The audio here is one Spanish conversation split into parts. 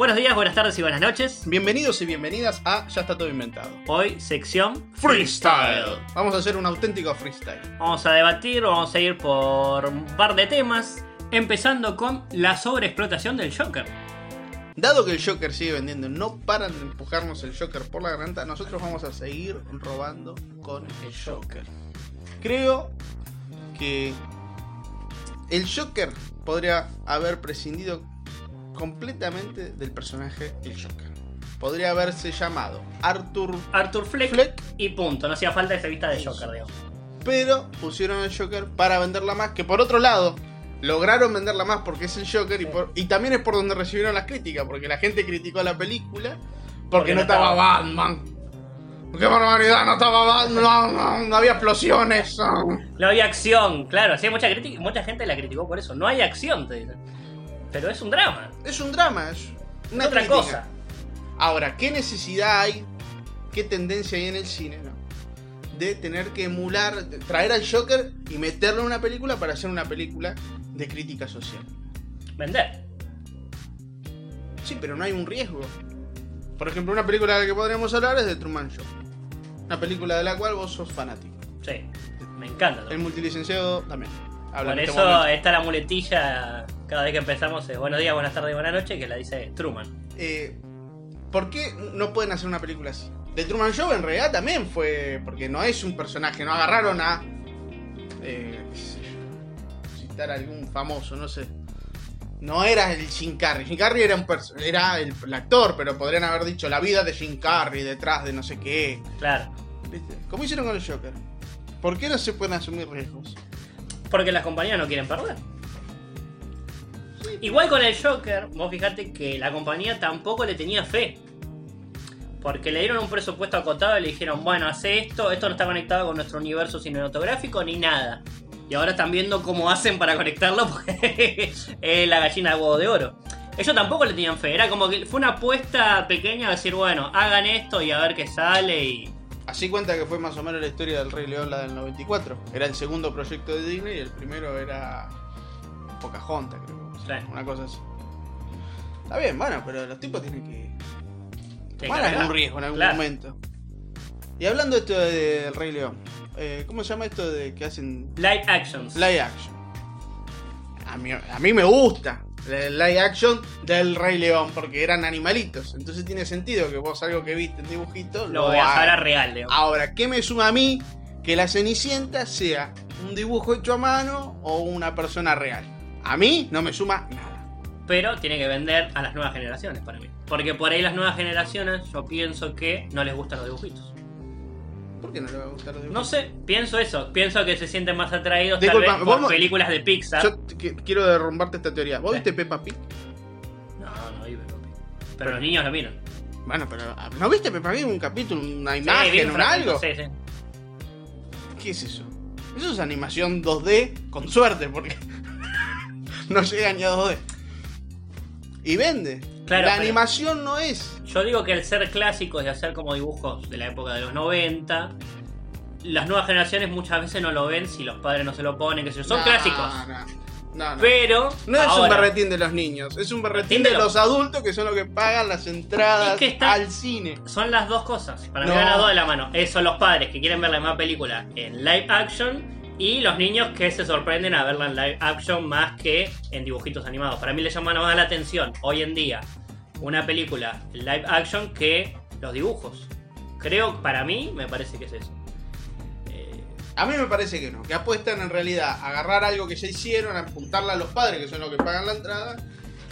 Buenos días, buenas tardes y buenas noches. Bienvenidos y bienvenidas a Ya está todo inventado. Hoy, sección Vamos a hacer un auténtico freestyle. Vamos a debatir, vamos a ir por un par de temas, empezando con la sobreexplotación del Joker. Dado que el Joker sigue vendiendo, no paran de empujarnos el Joker por la garganta, nosotros vamos a seguir robando con el Joker. Creo que el Joker podría haber prescindido completamente del personaje el Joker. Podría haberse llamado Arthur, Arthur Fleck, Fleck, y punto. No hacía falta esa vista de Joker, digamos. pero pusieron al Joker para venderla más, que por otro lado lograron venderla más porque es el Joker y, Sí. por- y también es por donde recibieron las críticas, porque la gente criticó la película porque, Porque no estaba estaba- Batman. ¡Qué barbaridad! No estaba Batman, no, no, no había explosiones. no. Había acción, claro. Sí, mucha, mucha gente la criticó por eso. No hay acción, te dicen. Pero es un drama. Es un drama, es una otra crítica. cosa. Ahora, ¿qué necesidad hay, qué tendencia hay en el cine, no? De tener que emular, traer al Joker y meterlo en una película para hacer una película de crítica social. Vender. Sí, pero no hay un riesgo. Por ejemplo, una película de la que podríamos hablar es de Truman Show. Una película de la cual vos sos fanático. Sí. Me encanta. El multilicenciado también. Habla Por este eso está la muletilla cada vez que empezamos es buenos días, buenas tardes y buenas noches que la dice Truman. Eh, ¿Por qué no pueden hacer una película así? The Truman Show en realidad también fue. Porque no es un personaje, no agarraron a. Eh, citar a algún famoso, no sé. No era el Jim Carrey. Jim Carrey era, un era el, el actor, pero podrían haber dicho la vida de Jim Carrey detrás de no sé qué. Claro. ¿Viste? Como hicieron con el Joker. ¿Por qué no se pueden asumir riesgos? Porque las compañías no quieren perder. Igual con el Joker, vos fijate que la compañía tampoco le tenía fe. Porque le dieron un presupuesto acotado y le dijeron, bueno, hace esto, esto no está conectado con nuestro universo cinematográfico ni nada. Y ahora están viendo cómo hacen para conectarlo porque es la gallina de huevo de oro. Ellos tampoco le tenían fe, era como que fue una apuesta pequeña a decir, bueno, hagan esto y a ver qué sale y... Así cuenta que fue más o menos la historia del Rey León, la del 94. Era el segundo proyecto de Disney y el primero era Pocahontas, creo. Sí. Una cosa así. Está bien, bueno, pero los tipos tienen que tomar algún riesgo en algún Claro. momento. Y hablando de esto de- del Rey León, eh, ¿cómo se llama esto de que hacen Live actions. live action? A mí, a mí me gusta el live action del Rey León porque eran animalitos. Entonces tiene sentido que vos algo que viste en dibujito Lo voy a a real, Leo. Ahora, ¿qué me suma a mí que la Cenicienta sea un dibujo hecho a mano o una persona real? A mí no me suma nada. Pero tiene que vender a las nuevas generaciones para mí. Porque por ahí las nuevas generaciones yo pienso que no les gustan los dibujitos. ¿Por qué no le va a gustar los No dibujos? sé, pienso eso. Pienso que se sienten más atraídos Disculpa, tal vez por películas de Pixar. Yo quiero derrumbarte esta teoría. ¿Vos Sí. viste Peppa Pig? No, no vive, papi. Pero los niños lo miran. Bueno, pero ah, ¿no viste Peppa Pig un capítulo, una Sí, vi imagen, un un algo? Sí, sí. ¿Qué es eso? Eso es animación 2D, con suerte, porque no llega ni a 2D. Y vende. Claro, la animación no es. Yo digo que al ser clásicos y hacer como dibujos de la época de los 90, las nuevas generaciones muchas veces no lo ven si los padres no se lo ponen, que. Son clásicos. No, no, no. Pero. No es un berretín de los niños, es un berretín de los- adultos que son los que pagan las entradas Es que al cine. Son las dos cosas. Para mí No. van las dos de la mano. Son los padres que quieren ver la misma película en live action y los niños que se sorprenden a verla en live action más que en dibujitos animados. Para mí le llama más la atención hoy en día una película en live action que los dibujos. Creo, para mí, me parece que es eso. Eh, A mí me parece que no, que apuestan en realidad a agarrar algo que ya hicieron, a apuntarle a los padres, que son los que pagan la entrada,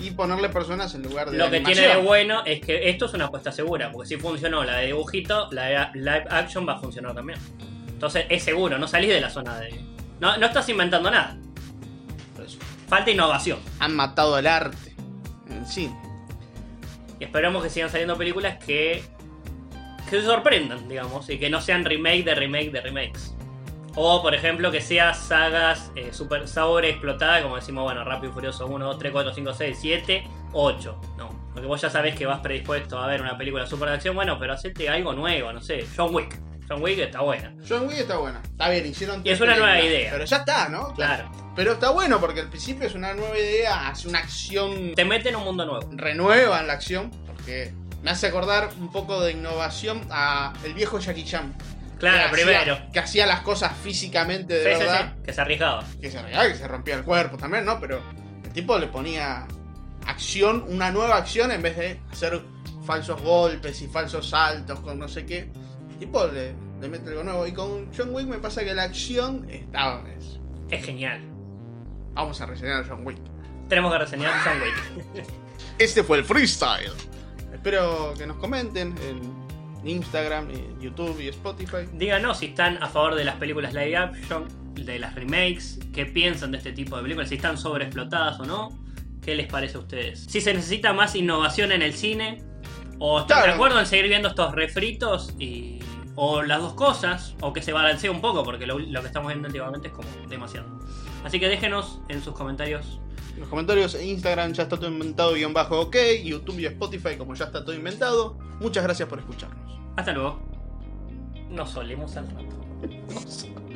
y ponerle personas en lugar de Lo que animación. tiene de bueno es que esto es una apuesta segura, porque si funcionó la de dibujito, la de live action va a funcionar también. Entonces es seguro, no salís de la zona de... No, no estás inventando nada, falta innovación. Han matado el arte en cine. Y esperamos que sigan saliendo películas que, que se sorprendan, digamos, y que no sean remake de remake de remakes. O, por ejemplo, que sean sagas eh, super sobre explotadas, como decimos, bueno, Rápido y Furioso 1, 2, 3, 4, 5, 6, 7, 8. No, porque vos ya sabés que vas predispuesto a ver una película super de acción, bueno, pero hacete algo nuevo, no sé, John Wick. John Wick está buena. John Wick está buena. Está bien, hicieron. Y es una nueva idea. Pero ya está, ¿no? Claro. Pero está bueno porque al principio es una nueva idea, hace una acción. Te mete en un mundo nuevo. renueva en la acción. Porque me hace acordar un poco de innovación a el viejo Jackie Chan. Claro, que primero. Hacía, que hacía las cosas físicamente de Sí, verdad. sí, que se arriesgaba. Que se arreglaba, que se rompía el cuerpo también, ¿no? Pero el tipo le ponía acción, una nueva acción en vez de hacer falsos golpes y falsos saltos con no sé qué. Tipo le, le mete algo nuevo. Y con John Wick me pasa que la acción está. es- Es genial. vamos a reseñar John Wick. Tenemos que reseñar John Wick. Este fue el freestyle. Espero que nos comenten en Instagram, en YouTube y Spotify. Díganos si están a favor de las películas live action, de las remakes, qué piensan de este tipo de películas, si están sobreexplotadas o no, qué les parece a ustedes. Si se necesita más innovación en el cine, o están de Claro. acuerdo en seguir viendo estos refritos y. O las dos cosas, o que se balancee un poco, porque lo, lo que estamos viendo últimamente es como demasiado. Así que déjenos en sus comentarios. En los comentarios en Instagram ya está todo inventado guion bajo ok, YouTube y Spotify como ya está todo inventado. Muchas gracias por escucharnos. Hasta luego. Nos solemos al rato.